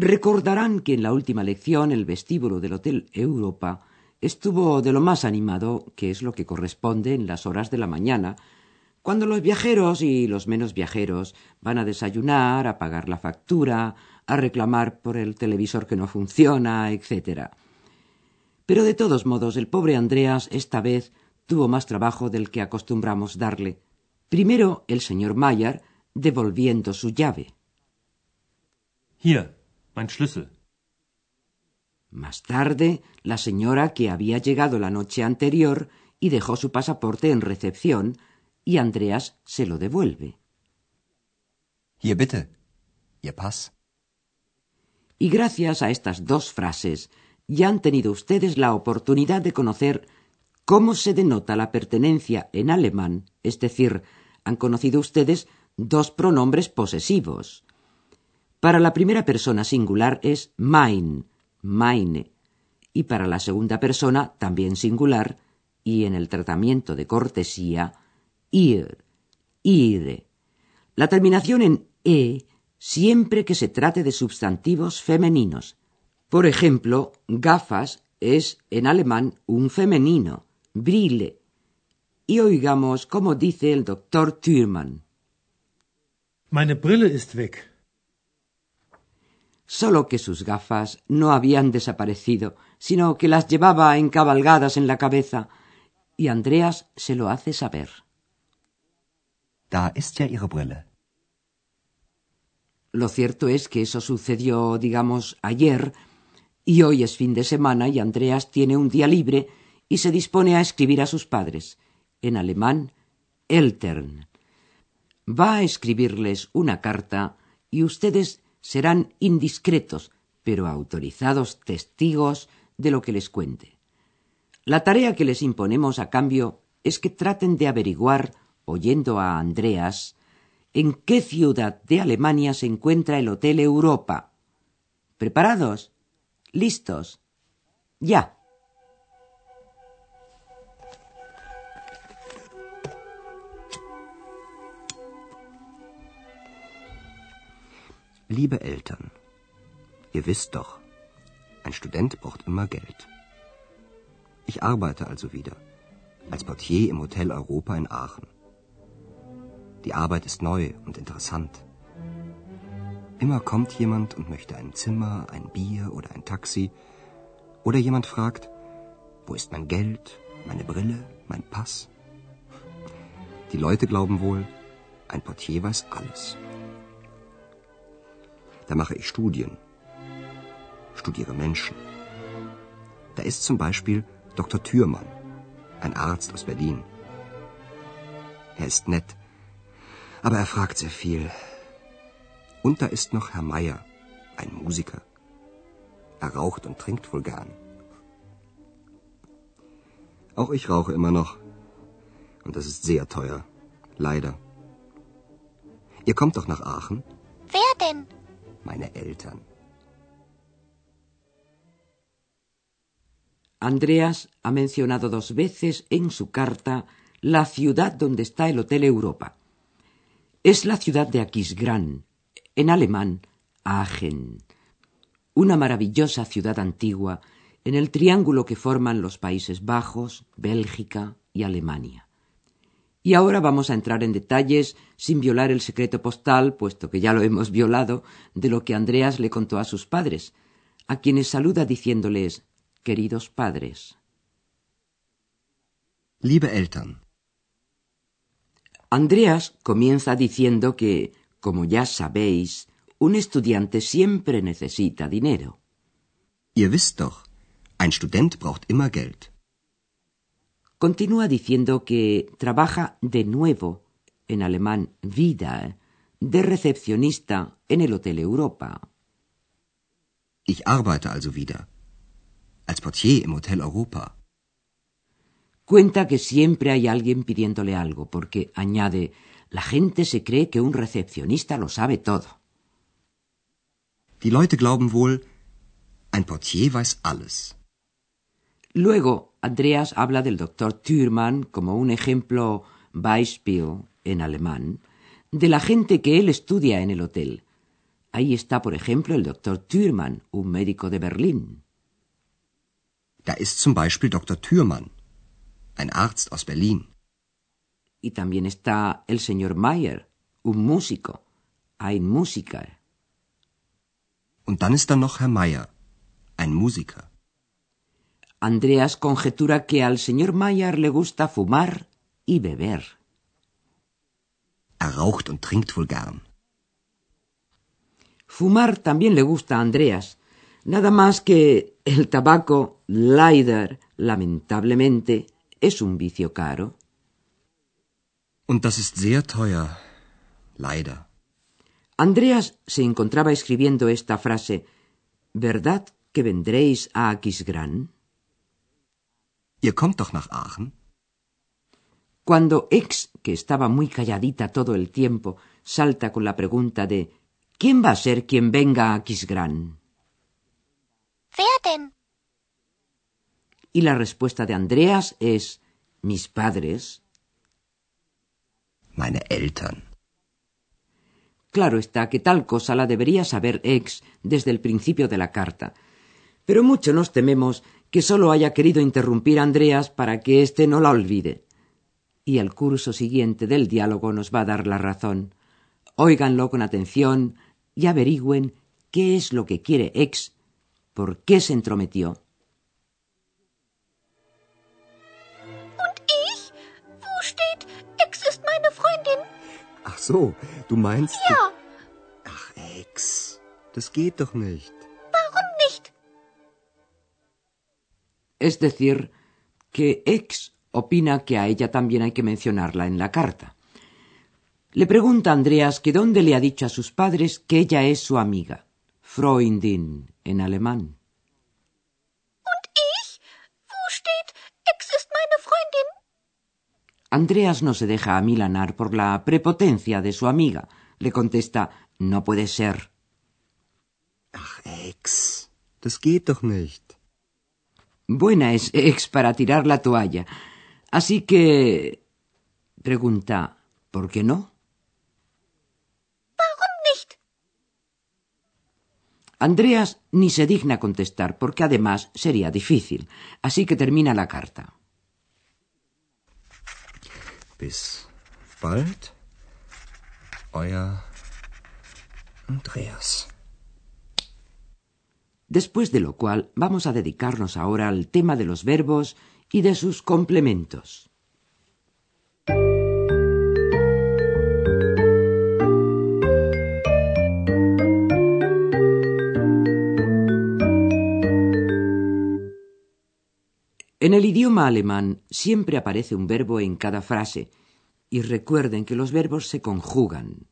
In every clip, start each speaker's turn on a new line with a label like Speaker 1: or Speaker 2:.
Speaker 1: Recordarán que en la última lección el vestíbulo del Hotel Europa estuvo de lo más animado, que es lo que corresponde en las horas de la mañana, cuando los viajeros y los menos viajeros van a desayunar, a pagar la factura, a reclamar por el televisor que no funciona, etc. Pero de todos modos, el pobre Andreas esta vez tuvo más trabajo del que acostumbramos darle. Primero el señor Mayer devolviendo su llave.
Speaker 2: Mein Schlüssel.
Speaker 1: Más tarde, la señora que había llegado la noche anterior y dejó su pasaporte en recepción, y Andreas se lo devuelve.
Speaker 3: Hier bitte, Ihr Pass.
Speaker 1: Y gracias a estas dos frases ya han tenido ustedes la oportunidad de conocer cómo se denota la pertenencia en alemán, es decir, han conocido ustedes dos pronombres posesivos. Para la primera persona singular es mein, meine, y para la segunda persona, también singular, y en el tratamiento de cortesía, ir, ire. La terminación en e siempre que se trate de sustantivos femeninos. Por ejemplo, gafas es en alemán un femenino, brille. Y oigamos cómo dice el doctor Thürmann.
Speaker 2: Meine Brille ist weg.
Speaker 1: Solo que sus gafas no habían desaparecido, sino que las llevaba encabalgadas en la cabeza, y Andreas se lo hace saber.
Speaker 3: Da ist ja Ihre Brille.
Speaker 1: Lo cierto es que eso sucedió, digamos, ayer, y hoy es fin de semana y Andreas tiene un día libre y se dispone a escribir a sus padres, en alemán, Eltern. Va a escribirles una carta y ustedes serán indiscretos, pero autorizados testigos de lo que les cuente. La tarea que les imponemos a cambio es que traten de averiguar, oyendo a Andreas, en qué ciudad de Alemania se encuentra el Hotel Europa. ¿Preparados? ¿Listos? Ya.
Speaker 3: Liebe Eltern, ihr wisst doch, ein Student braucht immer Geld. Ich arbeite also wieder als Portier im Hotel Europa in Aachen. Die Arbeit ist neu und interessant. Immer kommt jemand und möchte ein Zimmer, ein Bier oder ein Taxi. Oder jemand fragt, wo ist mein Geld, meine Brille, mein Pass? Die Leute glauben wohl, ein Portier weiß alles. Da mache ich Studien, studiere Menschen. Da ist zum Beispiel Dr. Thürmann, ein Arzt aus Berlin. Er ist nett, aber er fragt sehr viel. Und da ist noch Herr Meier, ein Musiker. Er raucht und trinkt wohl gern. Auch ich rauche immer noch. Und das ist sehr teuer. Leider. Ihr kommt doch nach Aachen?
Speaker 4: Wer denn?
Speaker 3: Meine Eltern.
Speaker 1: Andreas ha mencionado dos veces en su carta la ciudad donde está el Hotel Europa. Es la ciudad de Aquisgrán, en alemán Aachen, una maravillosa ciudad antigua en el triángulo que forman los Países Bajos, Bélgica y Alemania. Y ahora vamos a entrar en detalles sin violar el secreto postal, puesto que ya lo hemos violado, de lo que Andreas le contó a sus padres, a quienes saluda diciéndoles queridos padres.
Speaker 3: Liebe Eltern,
Speaker 1: Andreas comienza diciendo que, como ya sabéis, un estudiante siempre necesita dinero.
Speaker 3: ihr wisst doch, ein Student braucht immer Geld.
Speaker 1: Continúa diciendo que trabaja de nuevo, en alemán wieder, de recepcionista en el Hotel Europa.
Speaker 3: Ich arbeite also wieder. Als Portier im Hotel Europa.
Speaker 1: Cuenta que siempre hay alguien pidiéndole algo, porque, añade, la gente se cree que un recepcionista lo sabe todo.
Speaker 3: Die Leute glauben wohl, ein Portier weiß alles.
Speaker 1: Luego, Andreas habla del doctor Thürmann como un ejemplo Beispiel en alemán de la gente que él estudia en el hotel. Ahí está, por ejemplo, el doctor Thürmann, un médico de Berlín.
Speaker 3: Da ist zum Beispiel Dr. Thürmann, ein Arzt aus Berlin.
Speaker 1: Y también está el señor Mayer, un músico, ein Musiker.
Speaker 3: Und dann ist da noch Herr Meyer, ein Musiker.
Speaker 1: Andreas conjetura que al señor Mayer le gusta fumar y beber.
Speaker 3: Er raucht und trinkt wohl gern.
Speaker 1: Fumar también le gusta a Andreas, nada más que el tabaco, leider, lamentablemente, es un vicio caro.
Speaker 3: Und das ist sehr teuer. Leider.
Speaker 1: Andreas se encontraba escribiendo esta frase ¿Verdad que vendréis a Aquisgrán?
Speaker 3: Ihr kommt doch nach Aachen?
Speaker 1: Cuando Ex, que estaba muy calladita todo el tiempo, salta con la pregunta de ¿Quién va a ser quien venga a?
Speaker 4: Wer denn?
Speaker 1: Y la respuesta de Andreas es mis padres.
Speaker 3: Meine Eltern.
Speaker 1: Claro está que tal cosa la debería saber Ex desde el principio de la carta. Pero mucho nos tememos que solo haya querido interrumpir a Andreas para que éste no la olvide. Y el curso siguiente del diálogo nos va a dar la razón. Óiganlo con atención y averigüen qué es lo que quiere Ex, por qué se entrometió.
Speaker 3: Ach so, du meinst...
Speaker 4: Ja,
Speaker 3: Ach, Ex, das geht doch nicht.
Speaker 1: Es decir, que Ex opina que a ella también hay que mencionarla en la carta. Le pregunta a Andreas que dónde le ha dicho a sus padres que ella es su amiga, Freundin en alemán.
Speaker 4: Und ich? Wo steht, Ex ist meine Freundin?
Speaker 1: Andreas no se deja amilanar por la prepotencia de su amiga. Le contesta, no puede ser.
Speaker 3: Ach, Ex, das geht doch nicht.
Speaker 1: Buena es Ex para tirar la toalla. Así que... pregunta, ¿por qué no?
Speaker 4: Warum nicht?
Speaker 1: Andreas ni se digna contestar, porque además sería difícil. Así que termina la carta.
Speaker 3: Bis bald, euer Andreas.
Speaker 1: Después de lo cual vamos a dedicarnos ahora al tema de los verbos y de sus complementos. En el idioma alemán siempre aparece un verbo en cada frase y recuerden que los verbos se conjugan.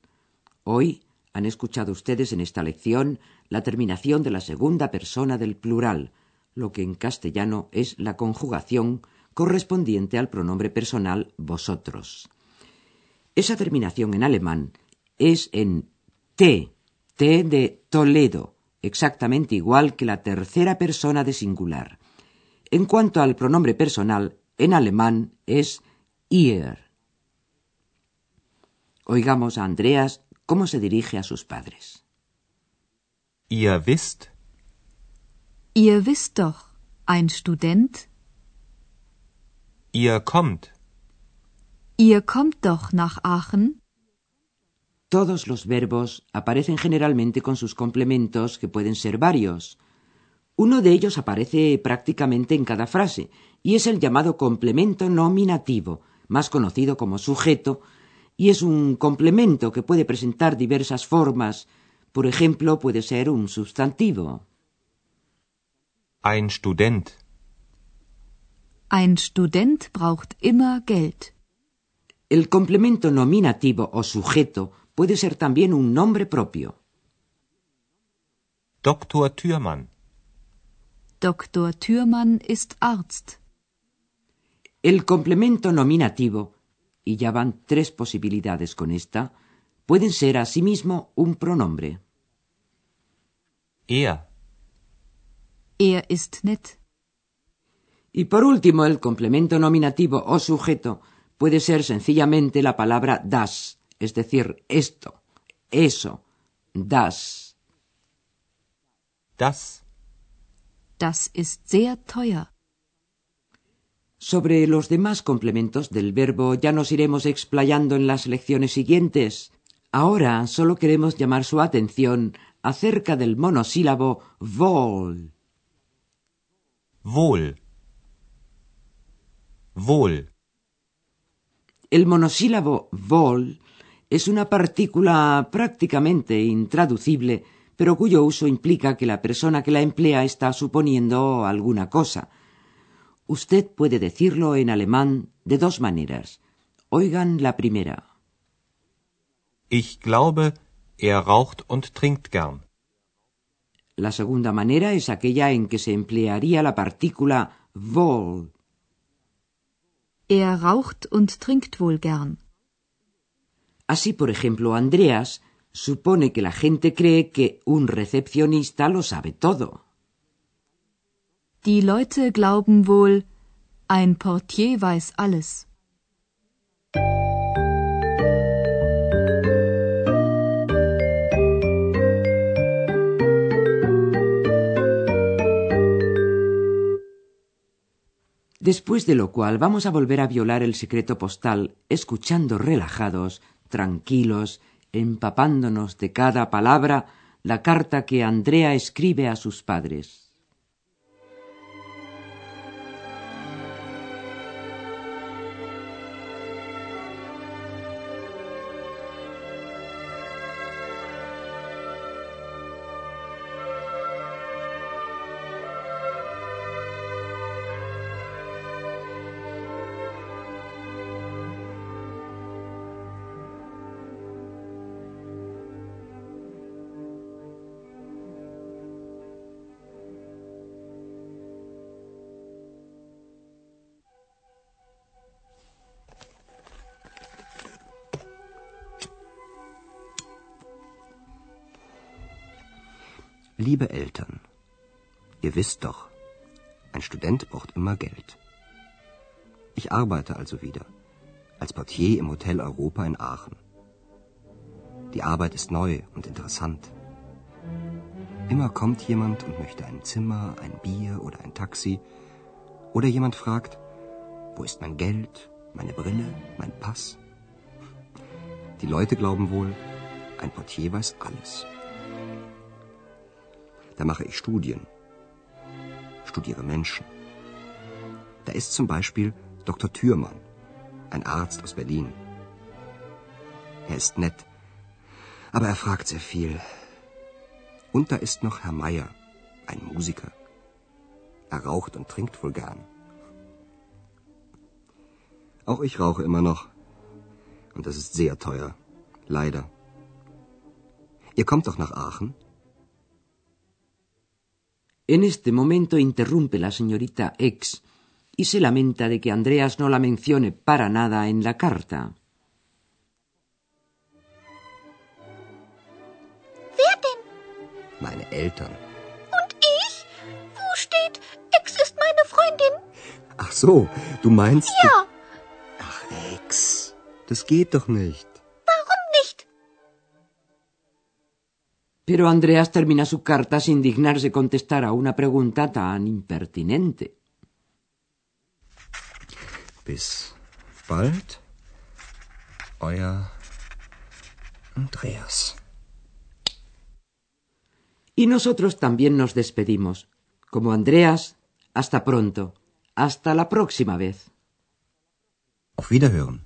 Speaker 1: Hoy han escuchado ustedes en esta lección la terminación de la segunda persona del plural, lo que en castellano es la conjugación correspondiente al pronombre personal vosotros. Esa terminación en alemán es en T, T de Toledo, exactamente igual que la tercera persona de singular. En cuanto al pronombre personal, en alemán es ihr. Oigamos a Andreas cómo se dirige a sus padres.
Speaker 2: Ihr wisst,
Speaker 5: Ihr wisst doch, ein Student,
Speaker 2: ihr kommt,
Speaker 5: ihr kommt doch nach Aachen,
Speaker 1: Todos los verbos aparecen generalmente con sus complementos, que pueden ser varios. Uno de ellos aparece prácticamente en cada frase, y es el llamado complemento nominativo, más conocido como sujeto, y es un complemento que puede presentar diversas formas. Por ejemplo, puede ser un sustantivo.
Speaker 2: ein Student,
Speaker 5: ein Student braucht immer Geld.
Speaker 1: El complemento nominativo o sujeto puede ser también un nombre propio.
Speaker 2: Dr. Thürmann.
Speaker 5: Dr. Thürmann ist Arzt.
Speaker 1: El complemento nominativo, y ya van tres posibilidades con esta, pueden ser asimismo un pronombre.
Speaker 2: Er.
Speaker 5: Er ist nett.
Speaker 1: Y por último, el complemento nominativo o sujeto puede ser sencillamente la palabra das, es decir, esto, eso, das.
Speaker 2: Das.
Speaker 5: Das ist sehr teuer.
Speaker 1: Sobre los demás complementos del verbo ya nos iremos explayando en las lecciones siguientes. Ahora solo queremos llamar su atención acerca del monosílabo wohl.
Speaker 2: Wohl. Wohl.
Speaker 1: El monosílabo wohl es una partícula prácticamente intraducible, pero cuyo uso implica que la persona que la emplea está suponiendo alguna cosa. Usted puede decirlo en alemán de dos maneras. Oigan la primera.
Speaker 2: Ich glaube, er raucht und trinkt gern.
Speaker 1: La segunda manera es aquella en que se emplearía la partícula wohl.
Speaker 5: Er raucht und trinkt wohl gern.
Speaker 1: Así, por ejemplo, Andreas supone que la gente cree que un recepcionista lo sabe todo.
Speaker 5: Die Leute glauben wohl, ein Portier weiß alles.
Speaker 1: Después de lo cual vamos a volver a violar el secreto postal, escuchando relajados, tranquilos, empapándonos de cada palabra la carta que Andrea escribe a sus padres.
Speaker 3: Liebe Eltern, ihr wisst doch, ein Student braucht immer Geld. Ich arbeite also wieder als Portier im Hotel Europa in Aachen. Die Arbeit ist neu und interessant. Immer kommt jemand und möchte ein Zimmer, ein Bier oder ein Taxi. Oder jemand fragt, wo ist mein Geld, meine Brille, mein Pass? Die Leute glauben wohl, ein Portier weiß alles. Da mache ich Studien, studiere Menschen. Da ist zum Beispiel Dr. Thürmann, ein Arzt aus Berlin. Er ist nett, aber er fragt sehr viel. Und da ist noch Herr Meier, ein Musiker. Er raucht und trinkt wohl gern. Auch ich rauche immer noch. Und das ist sehr teuer. Leider. Ihr kommt doch nach Aachen?
Speaker 1: En este momento interrumpe la señorita X y se lamenta de que Andreas no la mencione para nada en la carta.
Speaker 4: Wer denn?
Speaker 3: Meine Eltern.
Speaker 4: Und ich? Wo steht, Ex ist meine Freundin?
Speaker 3: Ach so, du meinst.
Speaker 4: Ja,
Speaker 3: Ach, Ex. Das geht doch
Speaker 4: nicht.
Speaker 1: Pero Andreas termina su carta sin dignarse contestar a una pregunta tan impertinente.
Speaker 3: Bis bald. Euer Andreas.
Speaker 1: Y nosotros también nos despedimos. Como Andreas, hasta pronto. Hasta la próxima vez.
Speaker 3: Auf Wiederhören.